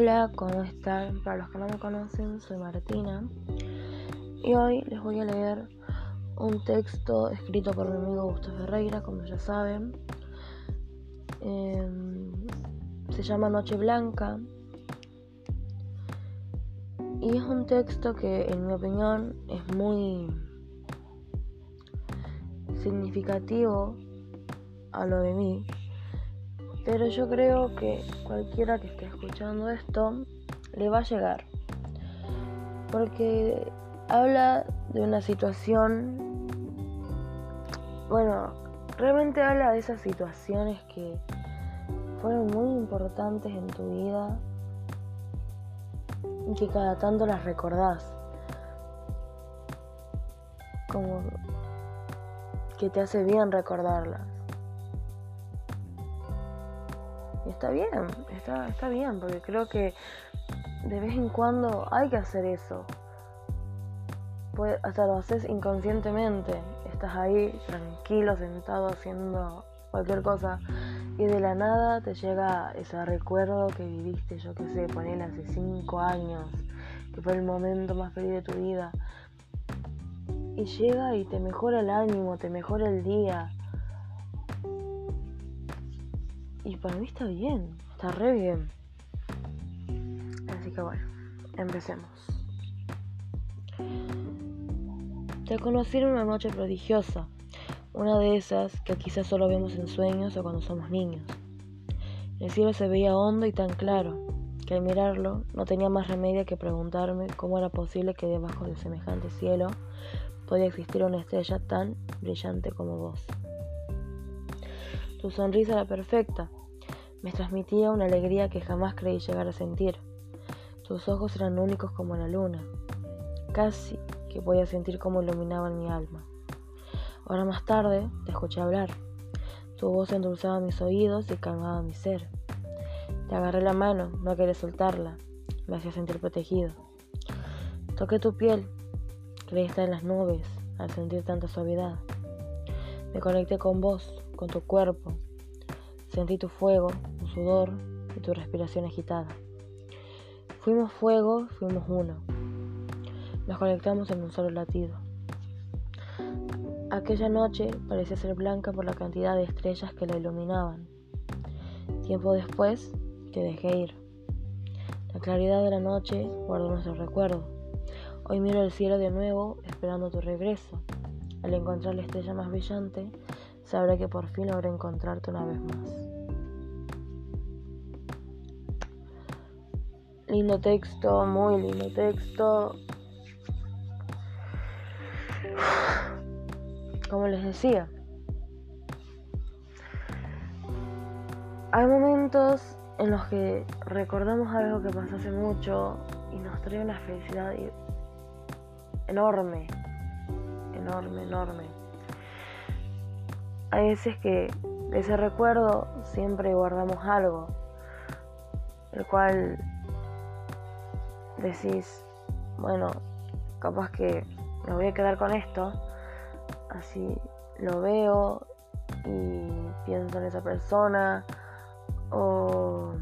Hola, ¿cómo están? Para los que no me conocen, soy Martina y hoy les voy a leer un texto escrito por mi amigo Gustavo Ferreira, como ya saben. Em, se llama Noche Blanca y es un texto que en mi opinión es muy significativo a lo de mí pero yo creo que cualquiera que esté escuchando esto le va a llegar. Porque habla de una situación, bueno, realmente habla de esas situaciones que fueron muy importantes en tu vida y que cada tanto las recordás. Como que te hace bien recordarlas. Está bien, está, está bien, porque creo que de vez en cuando hay que hacer eso. hasta lo haces inconscientemente. Estás ahí tranquilo, sentado, haciendo cualquier cosa. Y de la nada te llega ese recuerdo que viviste, yo qué sé, ponele hace cinco años, que fue el momento más feliz de tu vida. Y llega y te mejora el ánimo, te mejora el día y para mí está bien, está re bien. Así que bueno, empecemos. Te conocí en una noche prodigiosa, una de esas que quizás solo vemos en sueños o cuando somos niños. El cielo se veía hondo y tan claro, que al mirarlo no tenía más remedio que preguntarme cómo era posible que debajo de semejante cielo podía existir una estrella tan brillante como vos. Tu sonrisa era perfecta. Me transmitía una alegría que jamás creí llegar a sentir. Tus ojos eran únicos como la luna. Casi que podía sentir cómo iluminaban mi alma. Ahora más tarde te escuché hablar. Tu voz endulzaba mis oídos y calmaba mi ser. Te agarré la mano, no quería soltarla. Me hacía sentir protegido. Toqué tu piel. Creí estar en las nubes al sentir tanta suavidad. Me conecté con vos, con tu cuerpo, Sentí tu fuego, tu sudor y tu respiración agitada. Fuimos fuego, fuimos uno. Nos conectamos en un solo latido. Aquella noche parecía ser blanca por la cantidad de estrellas que la iluminaban. Tiempo después te dejé ir. La claridad de la noche guardó nuestro recuerdo. Hoy miro el cielo de nuevo esperando tu regreso. Al encontrar la estrella más brillante, sabré que por fin logré encontrarte una vez más. Lindo texto, muy lindo texto. Como les decía, hay momentos en los que recordamos algo que pasó hace mucho y nos trae una felicidad enorme, enorme, enorme hay veces que de ese recuerdo siempre guardamos algo, el cual decís, bueno, capaz que me voy a quedar con esto, así lo veo y pienso en esa persona, o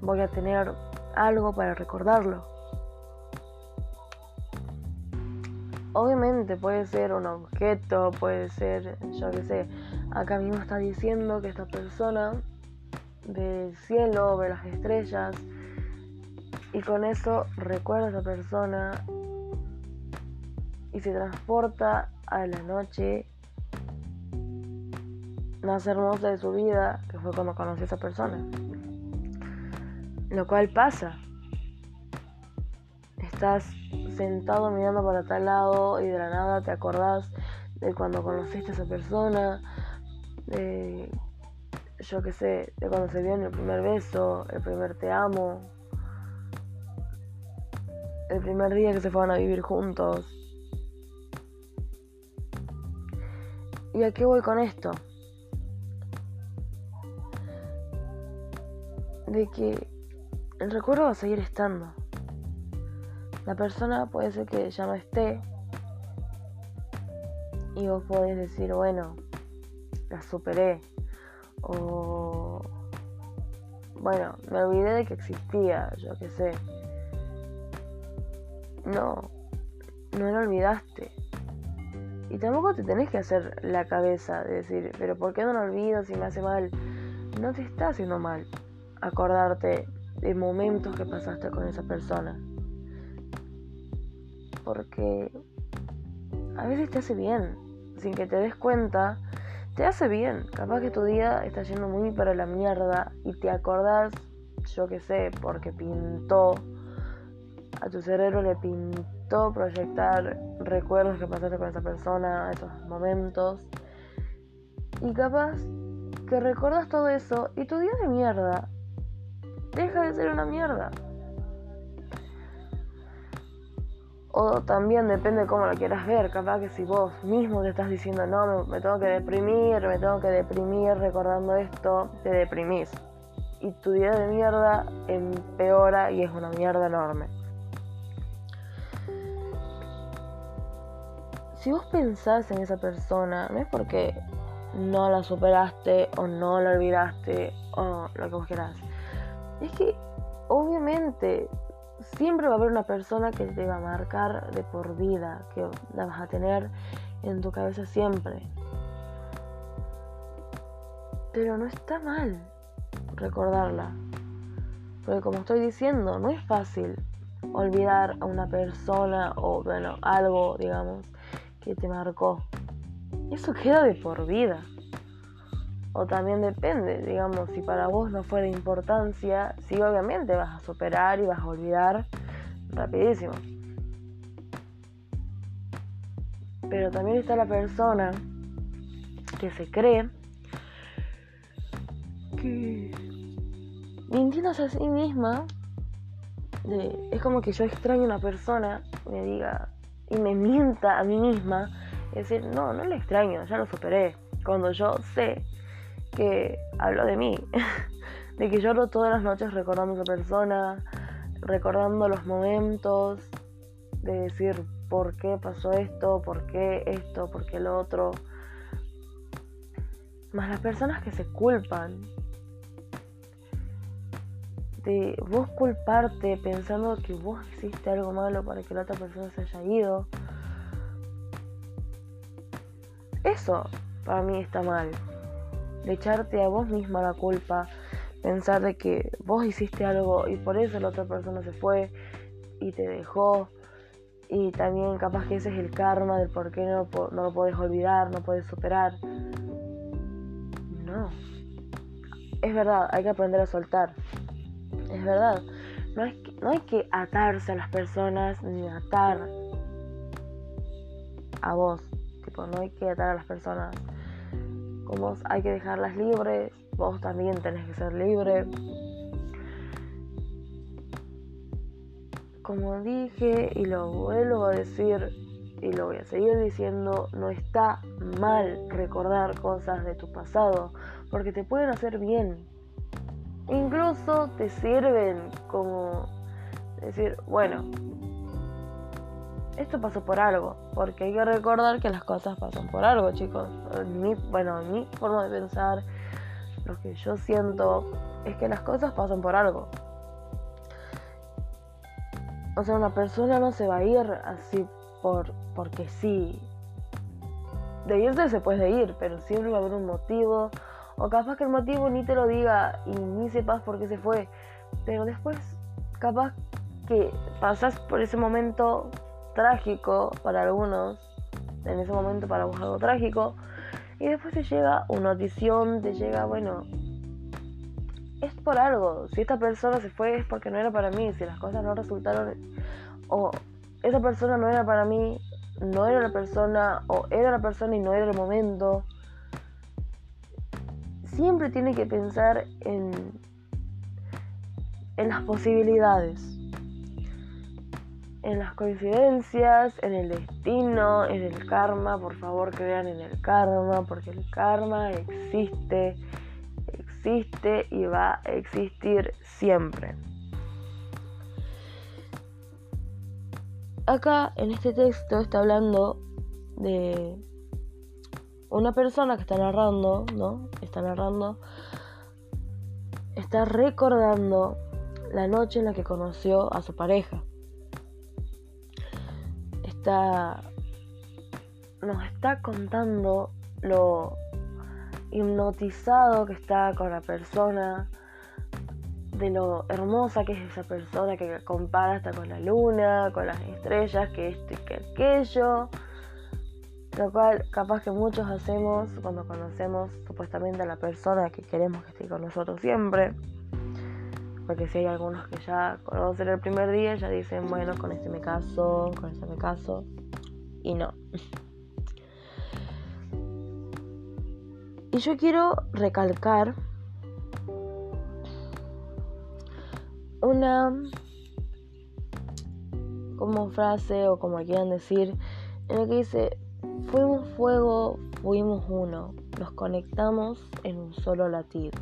voy a tener algo para recordarlo. Obviamente puede ser un objeto, puede ser, yo qué sé, acá mismo está diciendo que esta persona ve el cielo, ve las estrellas y con eso recuerda a esa persona y se transporta a la noche más hermosa de su vida, que fue cuando conoció a esa persona. Lo cual pasa. Estás sentado mirando para tal lado y de la nada te acordás de cuando conociste a esa persona, de yo qué sé, de cuando se vio en el primer beso, el primer te amo, el primer día que se fueron a vivir juntos. ¿Y a qué voy con esto? De que el recuerdo va a seguir estando. La persona puede ser que ya no esté y vos podés decir, bueno, la superé o bueno, me olvidé de que existía, yo qué sé. No, no lo olvidaste. Y tampoco te tenés que hacer la cabeza de decir, pero ¿por qué no lo olvido si me hace mal? No te está haciendo mal acordarte de momentos que pasaste con esa persona. Porque a veces te hace bien, sin que te des cuenta, te hace bien. Capaz que tu día está yendo muy para la mierda y te acordás, yo qué sé, porque pintó, a tu cerebro le pintó proyectar recuerdos que pasaste con esa persona, esos momentos. Y capaz que recuerdas todo eso y tu día de mierda deja de ser una mierda. O también depende de cómo lo quieras ver. Capaz que si vos mismo te estás diciendo, no, me, tengo que deprimir, me tengo que deprimir recordando esto, te deprimís. Y tu día de mierda empeora y es una mierda enorme. Si vos pensás en esa persona, no es porque no la superaste o no la olvidaste o lo que vos quieras. Es que obviamente siempre va a haber una persona que te va a marcar de por vida, que la vas a tener en tu cabeza siempre. Pero no está mal recordarla. Porque como estoy diciendo, no es fácil olvidar a una persona o bueno, algo, digamos, que te marcó. Eso queda de por vida. O también depende, digamos, si para vos no fue de importancia, sí obviamente vas a superar y vas a olvidar rapidísimo. Pero también está la persona que se cree que mintiéndose a sí misma, es como que yo extraño a una persona, me diga y me mienta a mí misma, es decir, no, no le extraño, ya lo superé. Cuando yo sé que hablo de mí, de que lloro todas las noches recordando a esa persona, recordando los momentos, de decir por qué pasó esto, por qué esto, por qué lo otro. Más las personas que se culpan. De vos culparte pensando que vos hiciste algo malo para que la otra persona se haya ido. Eso para mí está mal de echarte a vos misma la culpa, pensar de que vos hiciste algo y por eso la otra persona se fue y te dejó. Y también capaz que ese es el karma del por qué no, no lo puedes olvidar, no puedes superar. No. Es verdad, hay que aprender a soltar. Es verdad. No, es no hay que atarse a las personas ni atar a vos. Tipo, no hay que atar a las personas vos hay que dejarlas libres, vos también tenés que ser libre. Como dije y lo vuelvo a decir y lo voy a seguir diciendo, no está mal recordar cosas de tu pasado porque te pueden hacer bien. Incluso te sirven como decir, bueno, esto pasó por algo, porque hay que recordar que las cosas pasan por algo, chicos. Mi, bueno, mi forma de pensar, lo que yo siento es que las cosas pasan por algo. O sea, una persona no se va a ir así por porque sí. De irse se puede ir, pero siempre va a haber un motivo. O capaz que el motivo ni te lo diga y ni sepas por qué se fue. Pero después, capaz que pasas por ese momento trágico para algunos, en ese momento para vos algo trágico, y después te llega una notición, te llega, bueno, es por algo, si esta persona se fue es porque no era para mí, si las cosas no resultaron, o esa persona no era para mí, no era la persona, o era la persona y no era el momento. Siempre tiene que pensar en, en las posibilidades en las coincidencias, en el destino, en el karma. Por favor, crean en el karma, porque el karma existe, existe y va a existir siempre. Acá en este texto está hablando de una persona que está narrando, ¿no? Está narrando está recordando la noche en la que conoció a su pareja. Está nos está contando lo hipnotizado que está con la persona, de lo hermosa que es esa persona que compara hasta con la luna, con las estrellas, que esto y que aquello. Lo cual capaz que muchos hacemos cuando conocemos supuestamente a la persona que queremos que esté con nosotros siempre. Porque si hay algunos que ya conocen el primer día, ya dicen, bueno, con este me caso, con este me caso. Y no. Y yo quiero recalcar una como frase o como quieran decir, en la que dice, fuimos fuego, fuimos uno, nos conectamos en un solo latido.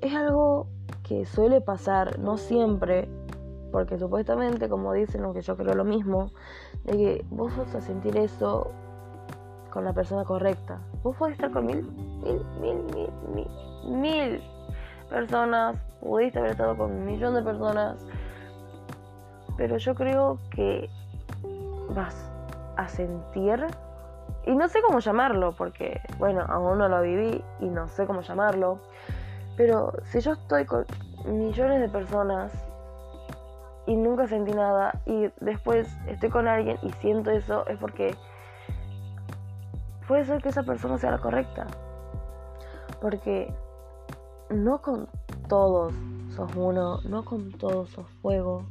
Es algo que suele pasar, no siempre, porque supuestamente, como dicen, aunque yo creo lo mismo, de que vos vas a sentir eso con la persona correcta. Vos podés estar con mil, mil, mil, mil, mil, mil personas, pudiste haber estado con un millón de personas, pero yo creo que vas a sentir, y no sé cómo llamarlo, porque, bueno, aún no lo viví y no sé cómo llamarlo, pero si yo estoy con millones de personas y nunca sentí nada y después estoy con alguien y siento eso, es porque puede ser que esa persona sea la correcta. Porque no con todos sos uno, no con todos sos fuego.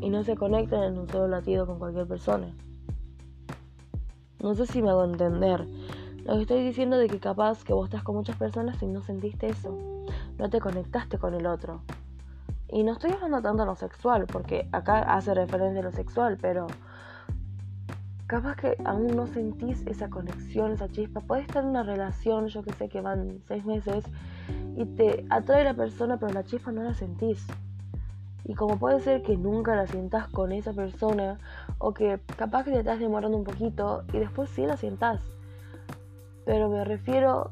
Y no se conectan en un solo latido con cualquier persona. No sé si me hago entender. Lo que estoy diciendo de que capaz que vos estás con muchas personas y no sentiste eso. No te conectaste con el otro. Y no estoy hablando tanto de lo sexual, porque acá hace referencia a lo sexual, pero capaz que aún no sentís esa conexión, esa chispa. Puedes estar en una relación, yo que sé que van seis meses, y te atrae la persona, pero la chispa no la sentís. Y como puede ser que nunca la sientas con esa persona, o que capaz que te estás demorando un poquito y después sí la sientas. Pero me refiero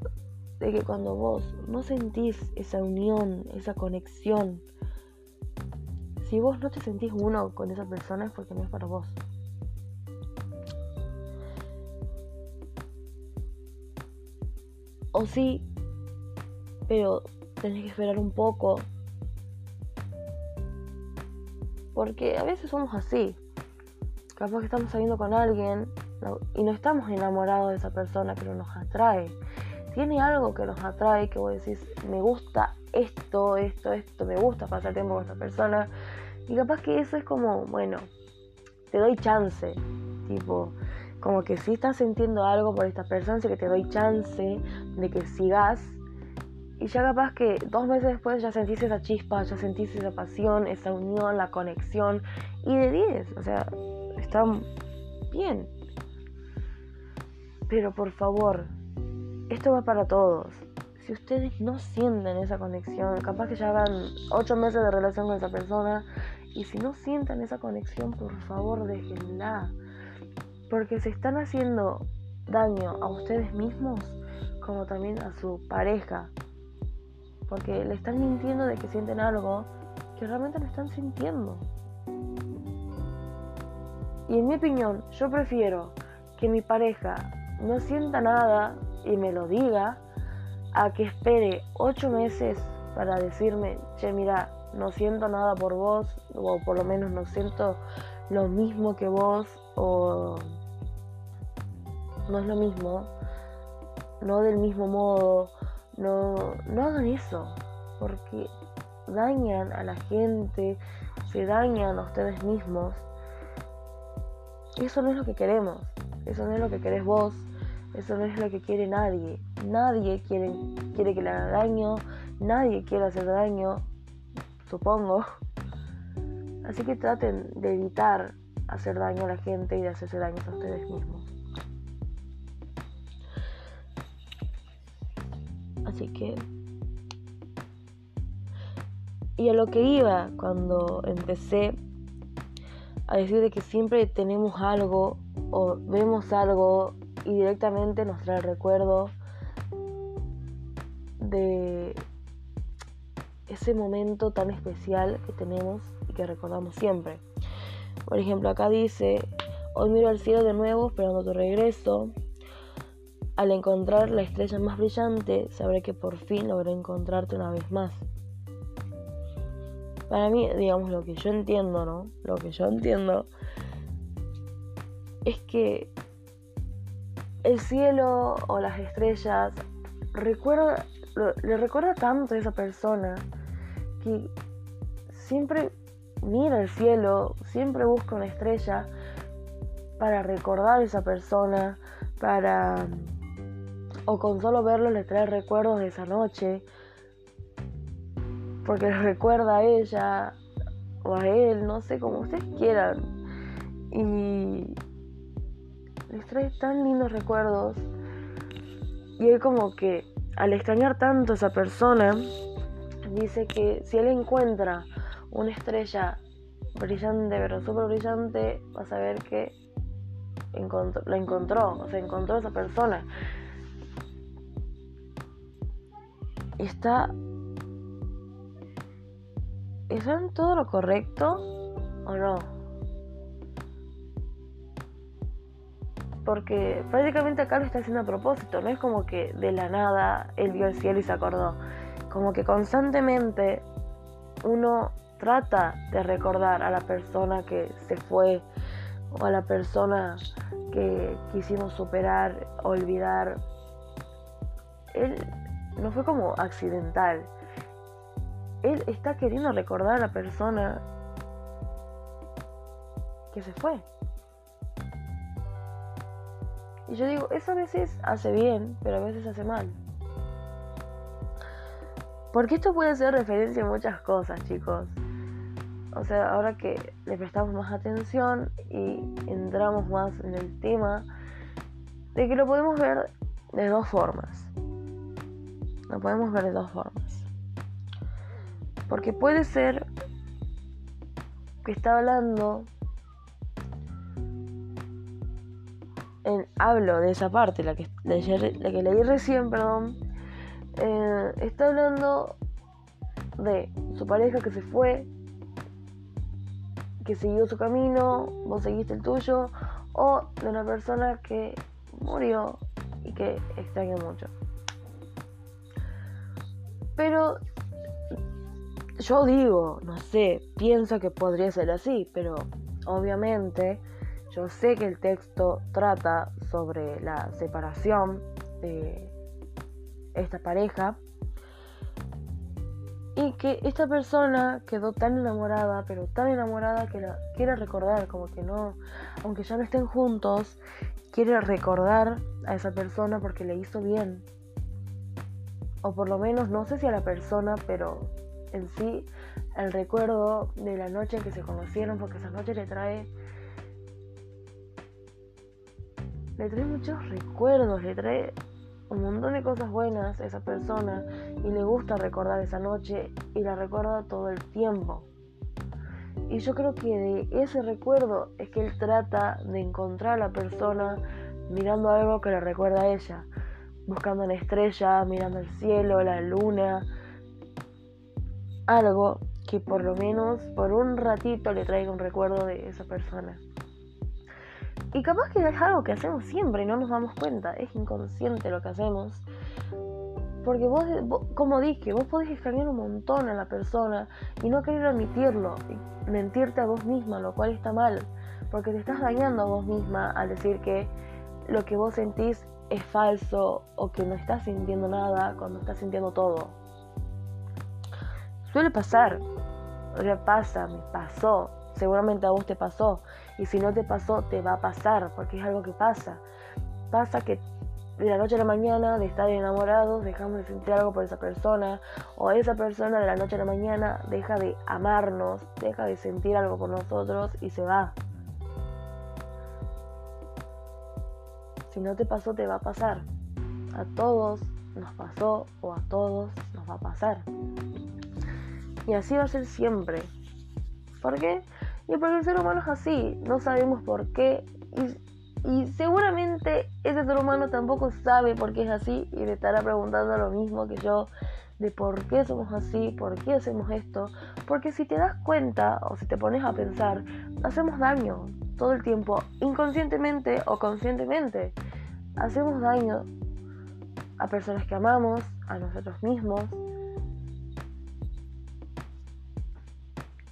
de que cuando vos no sentís esa unión, esa conexión, si vos no te sentís uno con esa persona es porque no es para vos. O sí, pero tenés que esperar un poco. Porque a veces somos así. Capaz que estamos saliendo con alguien y no estamos enamorados de esa persona, pero nos atrae. Tiene algo que nos atrae, que vos decís, me gusta esto, esto, esto, me gusta pasar tiempo con esta persona. Y capaz que eso es como, bueno, te doy chance. Tipo, como que si estás sintiendo algo por esta persona, así que te doy chance de que sigas. Y ya capaz que dos meses después ya sentís esa chispa, ya sentís esa pasión, esa unión, la conexión. Y de 10, o sea, está bien. Pero por favor, esto va para todos. Si ustedes no sienten esa conexión, capaz que ya hagan 8 meses de relación con esa persona. Y si no sientan esa conexión, por favor, déjenla porque se están haciendo daño a ustedes mismos como también a su pareja. Porque le están mintiendo de que sienten algo que realmente no están sintiendo. Y en mi opinión, yo prefiero que mi pareja no sienta nada y me lo diga a que espere ocho meses para decirme, che, mira, no siento nada por vos, o por lo menos no siento lo mismo que vos, o no es lo mismo, no del mismo modo, no, no hagan eso, porque dañan a la gente, se dañan a ustedes mismos. Eso no es lo que queremos, eso no es lo que querés vos, eso no es lo que quiere nadie. Nadie quiere, quiere que le haga daño, nadie quiere hacer daño, supongo. Así que traten de evitar hacer daño a la gente y de hacerse daño a ustedes mismos. Así que... Y a lo que iba cuando empecé a decir de que siempre tenemos algo o vemos algo y directamente nos trae el recuerdo de ese momento tan especial que tenemos y que recordamos siempre. Por ejemplo, acá dice, hoy miro al cielo de nuevo esperando tu regreso. Al encontrar la estrella más brillante, sabré que por fin logré encontrarte una vez más. Para mí, digamos, lo que yo entiendo, ¿no? Lo que yo entiendo es que el cielo o las estrellas recuerda, le recuerda tanto a esa persona que siempre mira el cielo, siempre busca una estrella para recordar a esa persona, para o con solo verlo le trae recuerdos de esa noche, porque le recuerda a ella o a él, no sé, como ustedes quieran. Y les trae tan lindos recuerdos. Y él como que al extrañar tanto a esa persona, dice que si él encuentra una estrella brillante, pero súper brillante, va a saber que la encontró, o sea, encontró a esa persona. Está. ¿Está en todo lo correcto o no? Porque prácticamente acá lo está haciendo a propósito, no es como que de la nada él vio el cielo y se acordó. Como que constantemente uno trata de recordar a la persona que se fue o a la persona que quisimos superar, olvidar. Él no fue como accidental. Él está queriendo recordar a la persona que se fue. Y yo digo, eso a veces hace bien, pero a veces hace mal. Porque esto puede ser referencia a muchas cosas, chicos. O sea, ahora que le prestamos más atención y entramos más en el tema, de que lo podemos ver de dos formas. Lo podemos ver de dos formas. Porque puede ser que está hablando hablo de esa parte, la que, la que leí recién, perdón, eh, está hablando de su pareja que se fue que siguió su camino, vos seguiste el tuyo, o de una persona que murió y que extraña mucho. Pero yo digo, no sé, pienso que podría ser así, pero obviamente yo sé que el texto trata sobre la separación de esta pareja y que esta persona quedó tan enamorada, pero tan enamorada que la quiere recordar, como que no, aunque ya no estén juntos, quiere recordar a esa persona porque le hizo bien. O por lo menos, no sé si a la persona, pero en sí, el recuerdo de la noche en que se conocieron, porque esa noche le trae. Le trae muchos recuerdos, le trae un montón de cosas buenas a esa persona y le gusta recordar esa noche y la recuerda todo el tiempo. Y yo creo que de ese recuerdo es que él trata de encontrar a la persona mirando algo que le recuerda a ella, buscando una estrella, mirando el cielo, la luna, algo que por lo menos por un ratito le traiga un recuerdo de esa persona. Y capaz que es algo que hacemos siempre y no nos damos cuenta, es inconsciente lo que hacemos. Porque vos, como dije, vos podés extrañar un montón a la persona y no querer admitirlo, y mentirte a vos misma, lo cual está mal, porque te estás dañando a vos misma al decir que lo que vos sentís es falso o que no estás sintiendo nada cuando estás sintiendo todo. Suele pasar, o pasa, me pasó, seguramente a vos te pasó. Y si no te pasó, te va a pasar, porque es algo que pasa. Pasa que de la noche a la mañana, de estar enamorados, dejamos de sentir algo por esa persona, o esa persona de la noche a la mañana deja de amarnos, deja de sentir algo por nosotros y se va. Si no te pasó, te va a pasar. A todos nos pasó o a todos nos va a pasar. Y así va a ser siempre. ¿Por qué? Y porque el ser humano es así, no sabemos por qué. Y seguramente ese ser humano tampoco sabe por qué es así y le estará preguntando lo mismo que yo de por qué somos así, por qué hacemos esto. Porque si te das cuenta o si te pones a pensar, hacemos daño todo el tiempo, inconscientemente o conscientemente. Hacemos daño a personas que amamos, a nosotros mismos.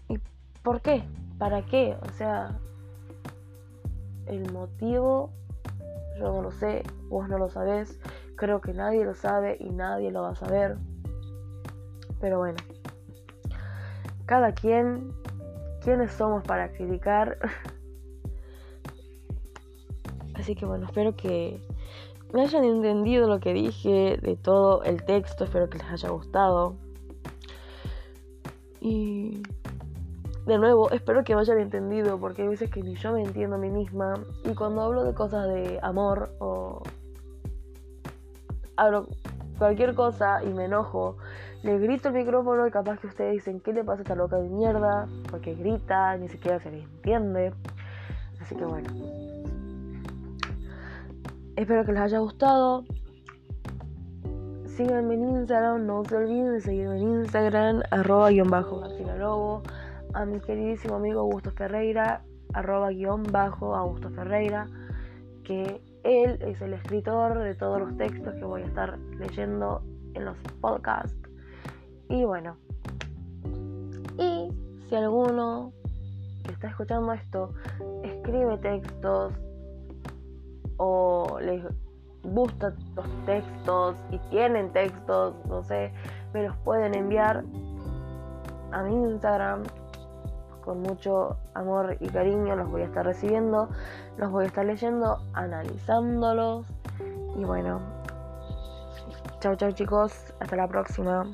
¿Y por qué? ¿Para qué? O sea, el motivo yo no lo sé, vos no lo sabés, creo que nadie lo sabe y nadie lo va a saber. Pero bueno, cada quien, ¿quiénes somos para criticar? Así que bueno, espero que me hayan entendido lo que dije de todo el texto, espero que les haya gustado. Y de nuevo, espero que me hayan entendido, porque hay veces que ni yo me entiendo a mí misma. Y cuando hablo de cosas de amor o hablo cualquier cosa y me enojo, le grito el micrófono y capaz que ustedes dicen, ¿qué le pasa a esta loca de mierda? Porque grita, ni siquiera se le entiende. Así que bueno. Espero que les haya gustado. Síganme en Instagram, no se olviden de seguirme en Instagram, arroba guion bajo Lobo. A mi queridísimo amigo Augusto Ferreira, arroba guion bajo Augusto Ferreira, que él es el escritor de todos los textos que voy a estar leyendo en los podcasts. Y bueno, y si alguno que está escuchando esto escribe textos o les gustan los textos y tienen textos, no sé, me los pueden enviar a mi Instagram con mucho amor y cariño los voy a estar recibiendo, los voy a estar leyendo, analizándolos y bueno, chao chao chicos, hasta la próxima.